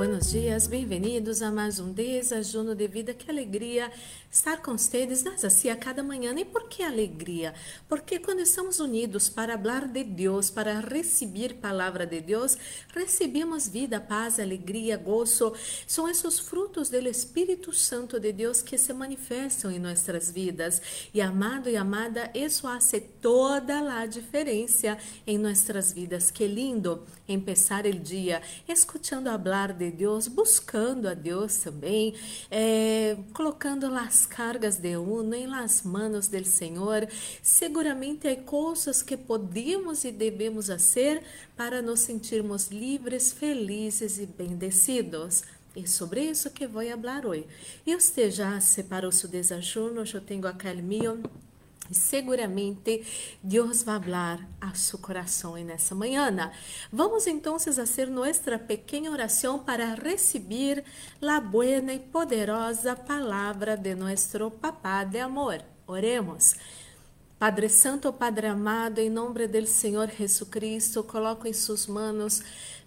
todos, muito buenos dias, bem-vindos a mais um desajuno de vida. Que alegria estar com vocês nós assim a cada manhã. E por que alegria? Porque quando estamos unidos para falar de Deus, para receber palavra de Deus, recebemos vida, paz, alegria, gozo. São esses frutos do Espírito Santo de Deus que se manifestam em nossas vidas. E amado e amada, isso faz toda a diferença em nossas vidas. Que lindo empezar o dia escutando falar de Deus, buscando a Deus também, é, colocando as cargas de uno em las manos do Senhor. Seguramente há coisas que podemos e devemos fazer para nos sentirmos livres, felizes e bendecidos. E sobre isso que vou falar hoje. E você já separou seu desajuno? Eu tenho aquele meu seguramente Deus vai falar a seu coração nessa manhã. Vamos então fazer nossa pequena oração para receber a buena e poderosa palavra de nosso Papá de amor. Oremos. Padre Santo, Padre amado, em nome do Senhor Jesucristo, coloco em suas mãos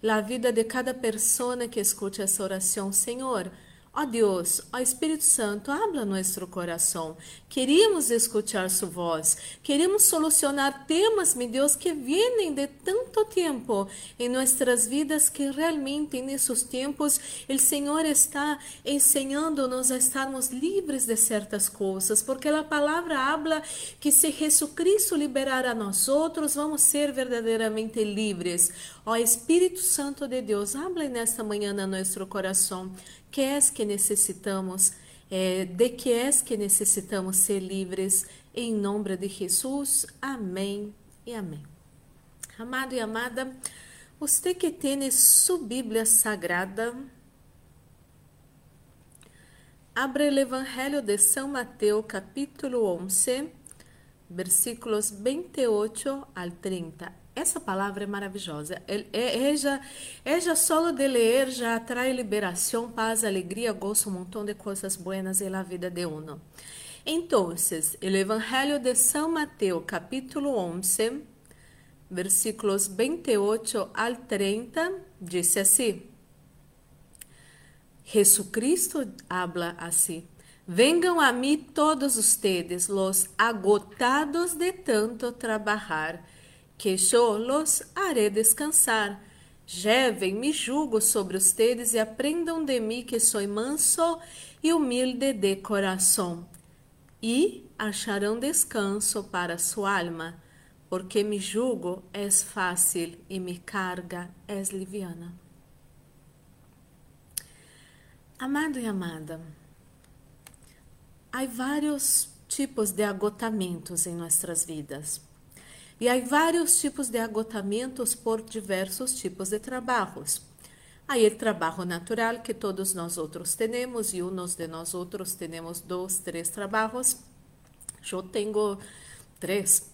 a vida de cada pessoa que escute essa oração, Senhor. Ó oh Deus, ó oh Espírito Santo, habla nosso coração. Queríamos escutar sua voz. Queremos solucionar temas, meu Deus, que vêm de tanto tempo em nossas vidas que realmente nesses tempos o Senhor está ensinando-nos a estarmos livres de certas coisas, porque a palavra habla que se Jesucristo liberar a nós outros, vamos ser verdadeiramente livres. Ó Espírito Santo de Deus, habla nesta manhã no nosso coração que é que necessitamos, é, de que é que necessitamos ser livres, em nome de Jesus. Amém e amém. Amado e amada, você que tem sua Bíblia Sagrada, abre o Evangelho de São Mateus, capítulo 11, versículos 28 al 30. Essa palavra é maravilhosa. Ella, ella solo de ler já atrai liberação, paz, alegria, gozo, um montão de coisas buenas em la vida de uno. Então, o Evangelho de São Mateus, capítulo 11, versículos 28 al 30, diz assim: Jesucristo habla assim: Venham a mim todos ustedes, los agotados de tanto trabalhar que yo los haré descansar. Lleven mi jugo sobre ustedes e aprendam de mim que sou manso e humilde de coração, e acharão descanso para sua alma, porque mi jugo é fácil e mi carga é liviana. Amado e amada, há vários tipos de agotamentos em nossas vidas. E há vários tipos de agotamentos por diversos tipos de trabalhos. Há o trabalho natural que todos nós outros temos e uns de nós outros temos dois, três trabalhos. Eu tenho três.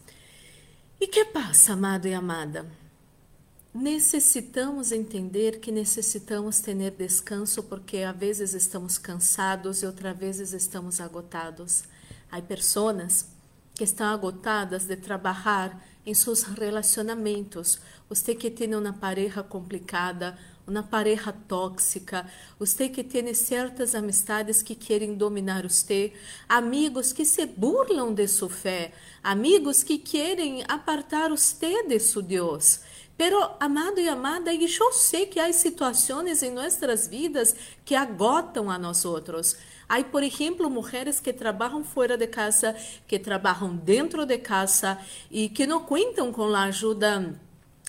E que passa, amado e amada? Necessitamos entender que necessitamos ter descanso porque às vezes estamos cansados e outras vezes estamos agotados. Há pessoas que estão agotadas de trabalhar em seus relacionamentos. Você que tem uma pareja complicada, uma pareja tóxica, você que tem certas amistades que querem dominar você, amigos que se burlam de sua fé, amigos que querem apartar você de seu Deus. Pero, amado e amada, eu sei que há situações em nossas vidas que agotam a nós outros. Há, por exemplo, mulheres que trabalham fora de casa, que trabalham dentro de casa e que não contam com a ajuda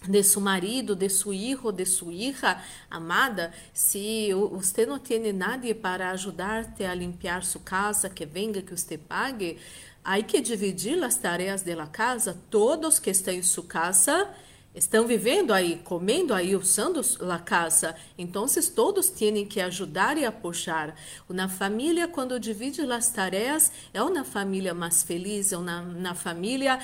de seu marido, de seu filho, de sua hija amada, se você não tem nada para ajudar-te a limpar sua casa, que venga que você pague, há que dividir as tarefas da casa, todos que estão em sua casa estão vivendo aí, comendo aí, usando a casa. Então, todos têm que ajudar e apoiar. Na família, quando divide as tarefas, é uma família mais feliz, é uma, uma família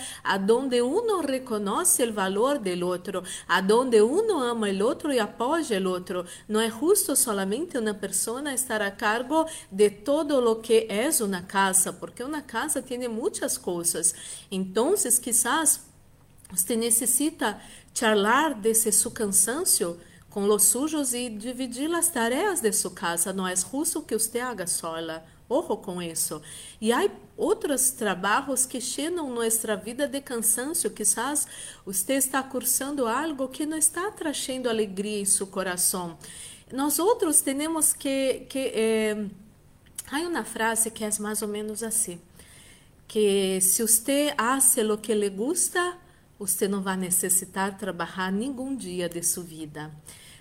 onde um reconhece o valor do outro, onde um ama o outro e apoia o outro. Não é justo solamente uma pessoa estar a cargo de todo o que é uma casa, porque uma casa tem muitas coisas. Então, quizás você necessita charlar desse seu cansaço com os sujos e dividir as tarefas de sua casa. Não é justo que você haga sola. Ojo com isso. E há outros trabalhos que cheiam nossa vida de cansaço. Quizás você está cursando algo que não está trazendo alegria em seu coração. Nós outros temos que... que eh, há uma frase que é mais ou menos assim. Que se você hace lo que le gusta, você não vai necessitar trabalhar nenhum dia de sua vida.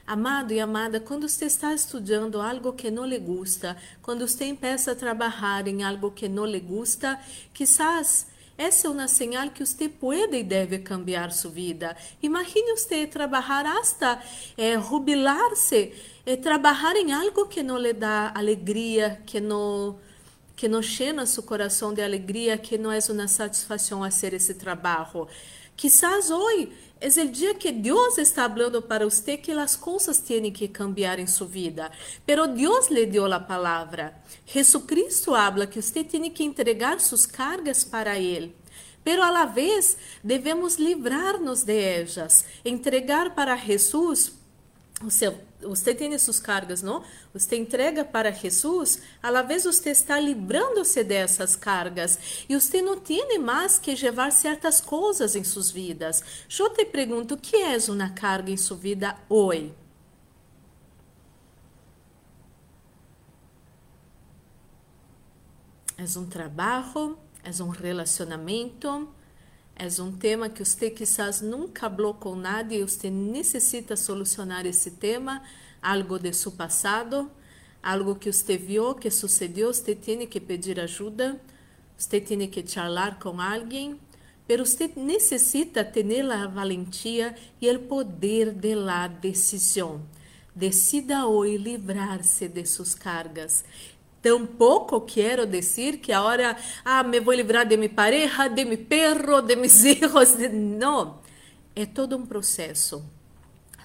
Amado e amada, quando você está estudando algo que não lhe gusta, quando você empieza a trabalhar em algo que não lhe gusta, quizás essa é uma señal que você pode e deve cambiar sua vida. Imagine você trabalhar hasta eh, jubilar-se, eh, trabalhar em algo que não lhe dá alegria, que não que não llena seu coração de alegria, que não é uma satisfação a ser esse trabalho. Quizás hoje é o dia que Deus está falando para você que as coisas têm que cambiar em sua vida. Pero lhe deu a palavra. Jesucristo habla que você tem que entregar suas cargas para Ele. Pero a la vez devemos livrar-nos de elas, entregar para Jesus seu você tem suas cargas, não? Você entrega para Jesus, la vez você está livrando-se dessas cargas e você não tem mais que levar certas coisas em suas vidas. Eu te pergunto, o que é uma carga em sua vida hoje? É um trabalho? É um relacionamento? É um tema que você quizás nunca falou com nadie e você necessita solucionar esse tema, algo de seu passado, algo que você viu que sucedeu, você tem que pedir ajuda, você tem que charlar com alguém, mas você necessita ter a valentia e o poder de la decisão. Decida hoje livrar-se de suas cargas Tampouco quero dizer que agora ah, me vou livrar de minha pareja, de meu perro, de meus filhos. Não. É todo um processo.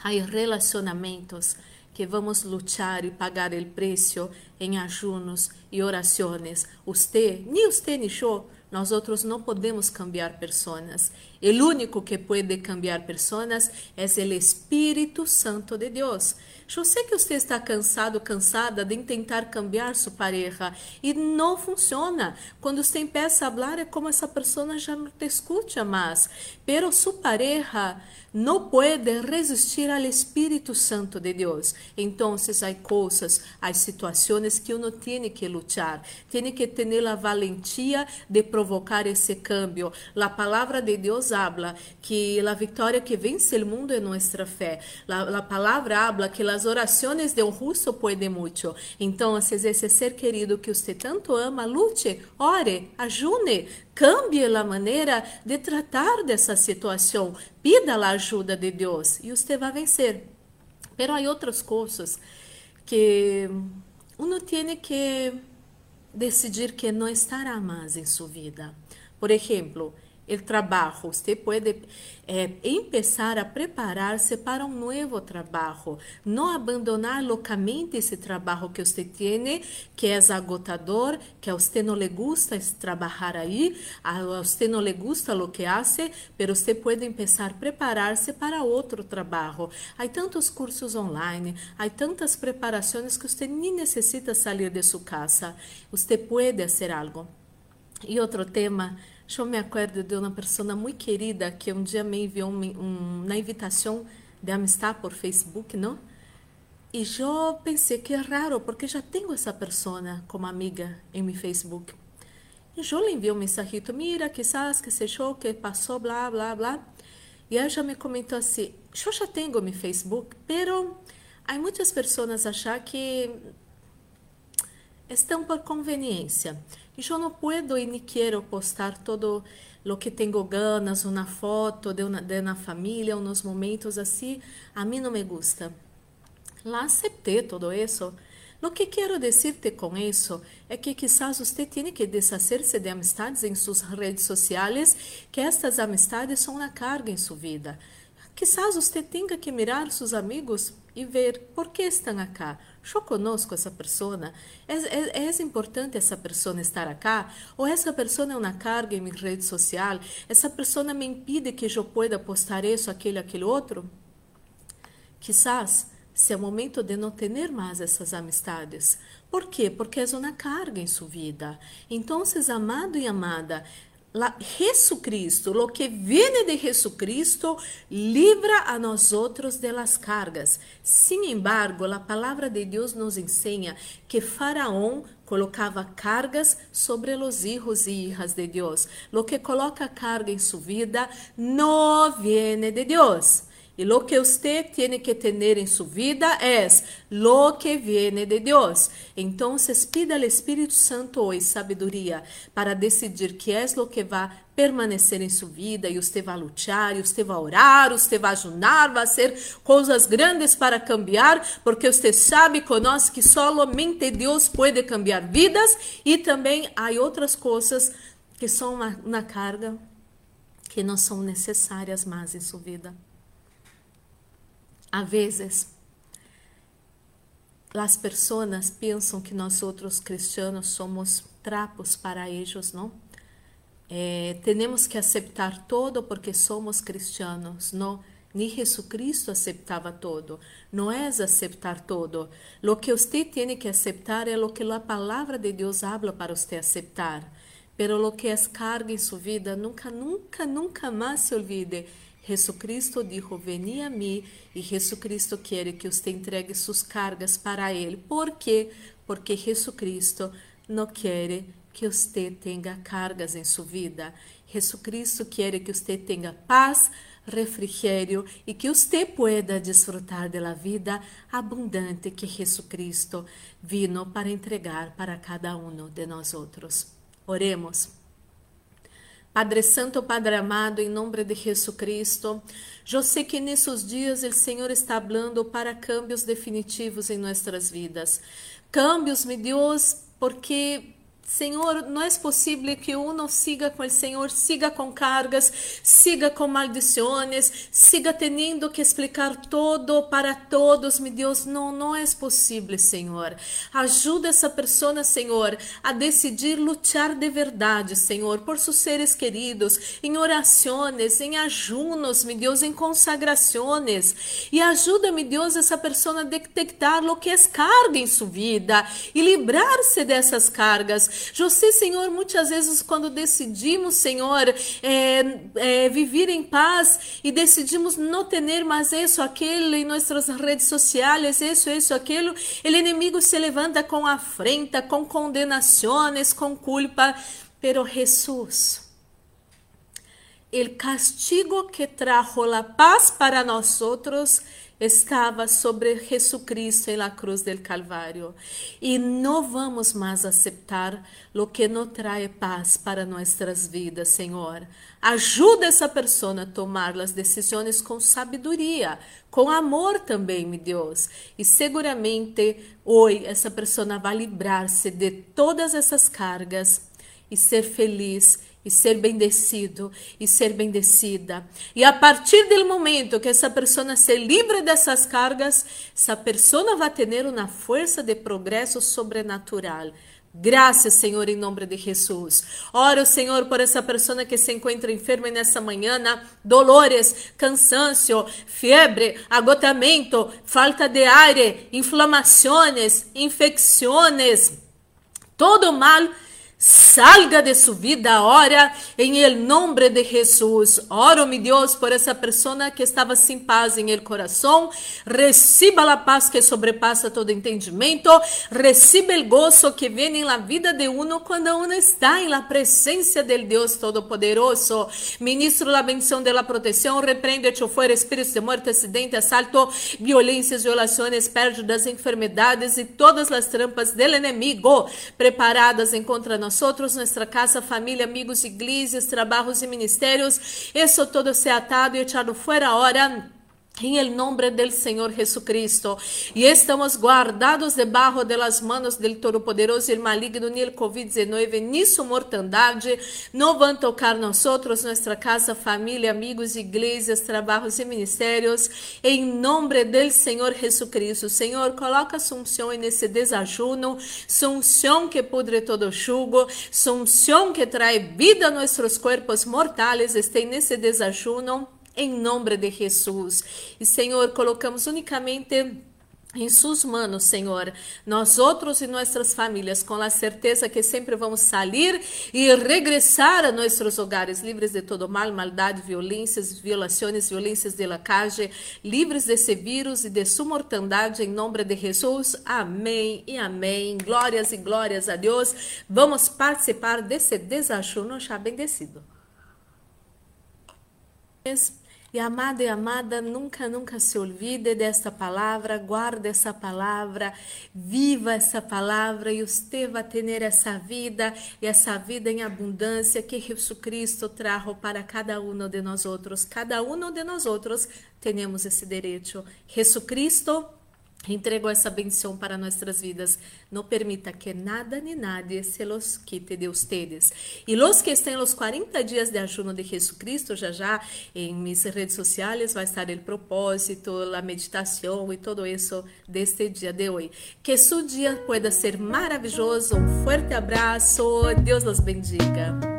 Há relacionamentos que vamos lutar e pagar o preço em ajunos e orações. Você, nem você nem eu, nós outros não podemos cambiar pessoas. O único que pode cambiar pessoas é o Espírito Santo de Deus. Eu sei que você está cansado, cansada de tentar cambiar sua pareja e não funciona. Quando você empieza a falar, é como essa pessoa já não te escuta mais. Pero sua pareja não pode resistir ao Espírito Santo de Deus. Então, há coisas, há situações que uno tem que lutar, tem que ter a valentia de provocar esse cambio. A palavra de Deus habla que a vitória que vence o mundo é nossa fé. A palavra habla que as orações de um justo muito. Então, esse ser querido que você tanto ama, lute, ore, ajune, Cambie a maneira de tratar dessa situação. Pida a ajuda de Deus e você vai vencer. Pero há outras coisas que uno tem que decidir que não estará mais em sua vida. Por exemplo, o trabalho. Você pode é, empezar a preparar-se para um novo trabalho. Não abandonar loucamente esse trabalho que você tem, que é agotador, que a você não lhe gusta trabalhar aí, a você não lhe gusta o que hace, mas você pode empezar a preparar-se para outro trabalho. Há tantos cursos online, há tantas preparações que você nem necessita sair de sua casa. Você pode fazer algo. E outro tema eu me acordo de uma pessoa muito querida que um dia me enviou um, um, uma invitação de amistad por Facebook, não? E eu pensei que é raro, porque já tenho essa pessoa como amiga em meu Facebook. E eu lhe enviei um mensagito, mira, quizás que se achou que passou, blá, blá, blá. E ela já me comentou assim, eu já tenho meu Facebook, pero há muitas pessoas achar que estão por conveniência. E eu não puedo e nem quero postar todo o que tenho ganas, uma foto de uma, de uma família, uns momentos assim. A mim não me gusta. Lá aceitei todo isso. O que quero dizer-te com isso é que quizás você tem que deshacer-se de amistades em suas redes sociais, que estas amistades são uma carga em sua vida. Quizás você tenha que mirar seus amigos e ver por que estão acá. Eu conosco essa pessoa. É, é, é, importante essa pessoa estar acá? Ou essa pessoa é uma carga em minha rede social? Essa pessoa me impede que eu pueda postar isso, aquele, aquele outro? Quizás se é momento de não ter mais essas amistades. ¿Por quê? Porque é uma carga em sua vida. Então, amado e amada, la Jesucristo, lo que viene de Jesucristo, libra a nós outros de las cargas. Sin embargo, a palavra de Deus nos ensina que Faraó colocava cargas sobre os hijos e hijas de Deus. Lo que coloca carga em sua vida não viene de Deus. E lo que usted tiene que tener en su vida es lo que viene de Dios. Entonces pida al Espíritu Santo hoy sabedoria para decidir que es lo que va a permanecer em sua vida e você vai lutar, e você vai orar, você vai ajudar, vai ser coisas grandes para cambiar, porque você sabe, conosco que somente Deus pode cambiar vidas e também há outras coisas que são uma, uma carga que não são necessárias mais em sua vida. A vezes, as pessoas pensam que nós outros cristianos somos trapos para eles, não? É, temos que aceitar todo porque somos cristianos, não? Nem Jesucristo aceitava todo. Não é aceitar todo. Lo que você tem que aceitar é o que a palavra de Deus habla para você aceitar. Pero lo que é carga em sua vida, nunca, nunca, nunca mais se olvide Jesucristo dijo, vení a mim, e Jesucristo quer que você entregue suas cargas para Ele. ¿Por quê? Porque Jesucristo não quer que você tenha cargas em sua vida. Jesucristo quer que você tenha paz, refrigério e que você pueda desfrutar da vida abundante que Jesucristo vino para entregar para cada um de nós outros. Oremos. Padre Santo, Padre amado, em nome de Jesus Cristo, eu sei que nesses dias o Senhor está falando para cambios definitivos em nossas vidas. Cambios, meu Deus, porque Senhor, não é possível que uno siga com o Senhor, siga com cargas, siga com maldições, siga tendo que explicar todo para todos, meu Deus. Não, não é possível, Senhor. Ajuda essa pessoa, Senhor, a decidir lutar de verdade, Senhor, por seus seres queridos, em orações, em ajunos, meu Deus, em consagrações. E ajuda, meu Deus, essa pessoa a detectar o que é carga em sua vida e livrar-se dessas cargas sei, Senhor, muitas vezes quando decidimos, Senhor, é, é, viver em paz e decidimos não ter mais isso, aquilo em nossas redes sociais, isso, isso, aquilo, o inimigo se levanta com afrenta, com condenações, com culpa. Pero Jesus, o castigo que trajo a paz para nós outros estava sobre Jesucristo em la cruz del Calvário. E não vamos mais aceitar o que não traz paz para nossas vidas, Senhor. Ajuda essa pessoa a tomar as decisões com sabedoria, com amor também, meu Deus. E seguramente hoje essa pessoa vai livrar-se de todas essas cargas e ser feliz e ser bendecido e ser bendecida. E a partir do momento que essa pessoa se livre dessas cargas, essa pessoa vai ter uma força de progresso sobrenatural. Graças, Senhor, em nome de Jesus. Oro, Senhor, por essa pessoa que se encontra enferma nessa manhã, dolores, cansancio, febre, agotamento, falta de ar, inflamações, infecções, todo mal Salga de sua vida ahora em el nombre de Jesus. Oro, mi Deus, por essa pessoa que estava sem paz em el coração. Reciba a paz que sobrepassa todo entendimento. Reciba el gozo que vem em vida de uno quando uno está em la presença del Deus Todo-Poderoso. Ministro la bendição de la proteção. Repreende, echo fuera espíritos de muerte, acidente, asalto, violências, violações, pérdidas, enfermidades e todas as trampas del enemigo preparadas em contra nós nosotros, nuestra casa, familia, amigos, iglesias, trabajos y ministerios. Eso todo sea atado y echado fuera ahora em el nombre del Senhor Jesucristo. E estamos guardados debaixo de las manos del Todo-Poderoso e maligno, el COVID-19, ni su mortandade. Não vão tocar nós nossa casa, família, amigos, igrejas, trabalhos e ministérios. Em nome del Senhor Jesucristo. Senhor, coloca sunção nesse desajuno, sunção que pudre todo jugo, sunção que trae vida a nossos corpos mortais, este nesse desajuno em nome de Jesus. E Senhor, colocamos unicamente em suas manos, Senhor, nós outros e nossas famílias, com a certeza que sempre vamos sair e regressar a nossos hogares, livres de todo mal, maldade, violências, violações, violências de la calle, livres desse vírus e de sua mortandade, em nome de Jesus. Amém e amém. Glórias e glórias a Deus. Vamos participar desse desajuno já bendecido. E amada e amada, nunca, nunca se olvide desta palavra, guarde essa palavra, viva essa palavra e você vai ter essa vida e essa vida em abundância que Jesus Cristo trajo para cada um de nós outros. Cada um de nós outros temos esse direito. Jesus Cristo entregou essa bendição para nossas vidas. Não permita que nada nem nadie se los quite de ustedes. E los que estão nos 40 dias de ajuno de Jesus Cristo, já já em minhas redes sociais vai estar o propósito, a meditação e todo isso deste dia de hoje. Que seu dia pueda ser maravilhoso. Um forte abraço. Deus los bendiga.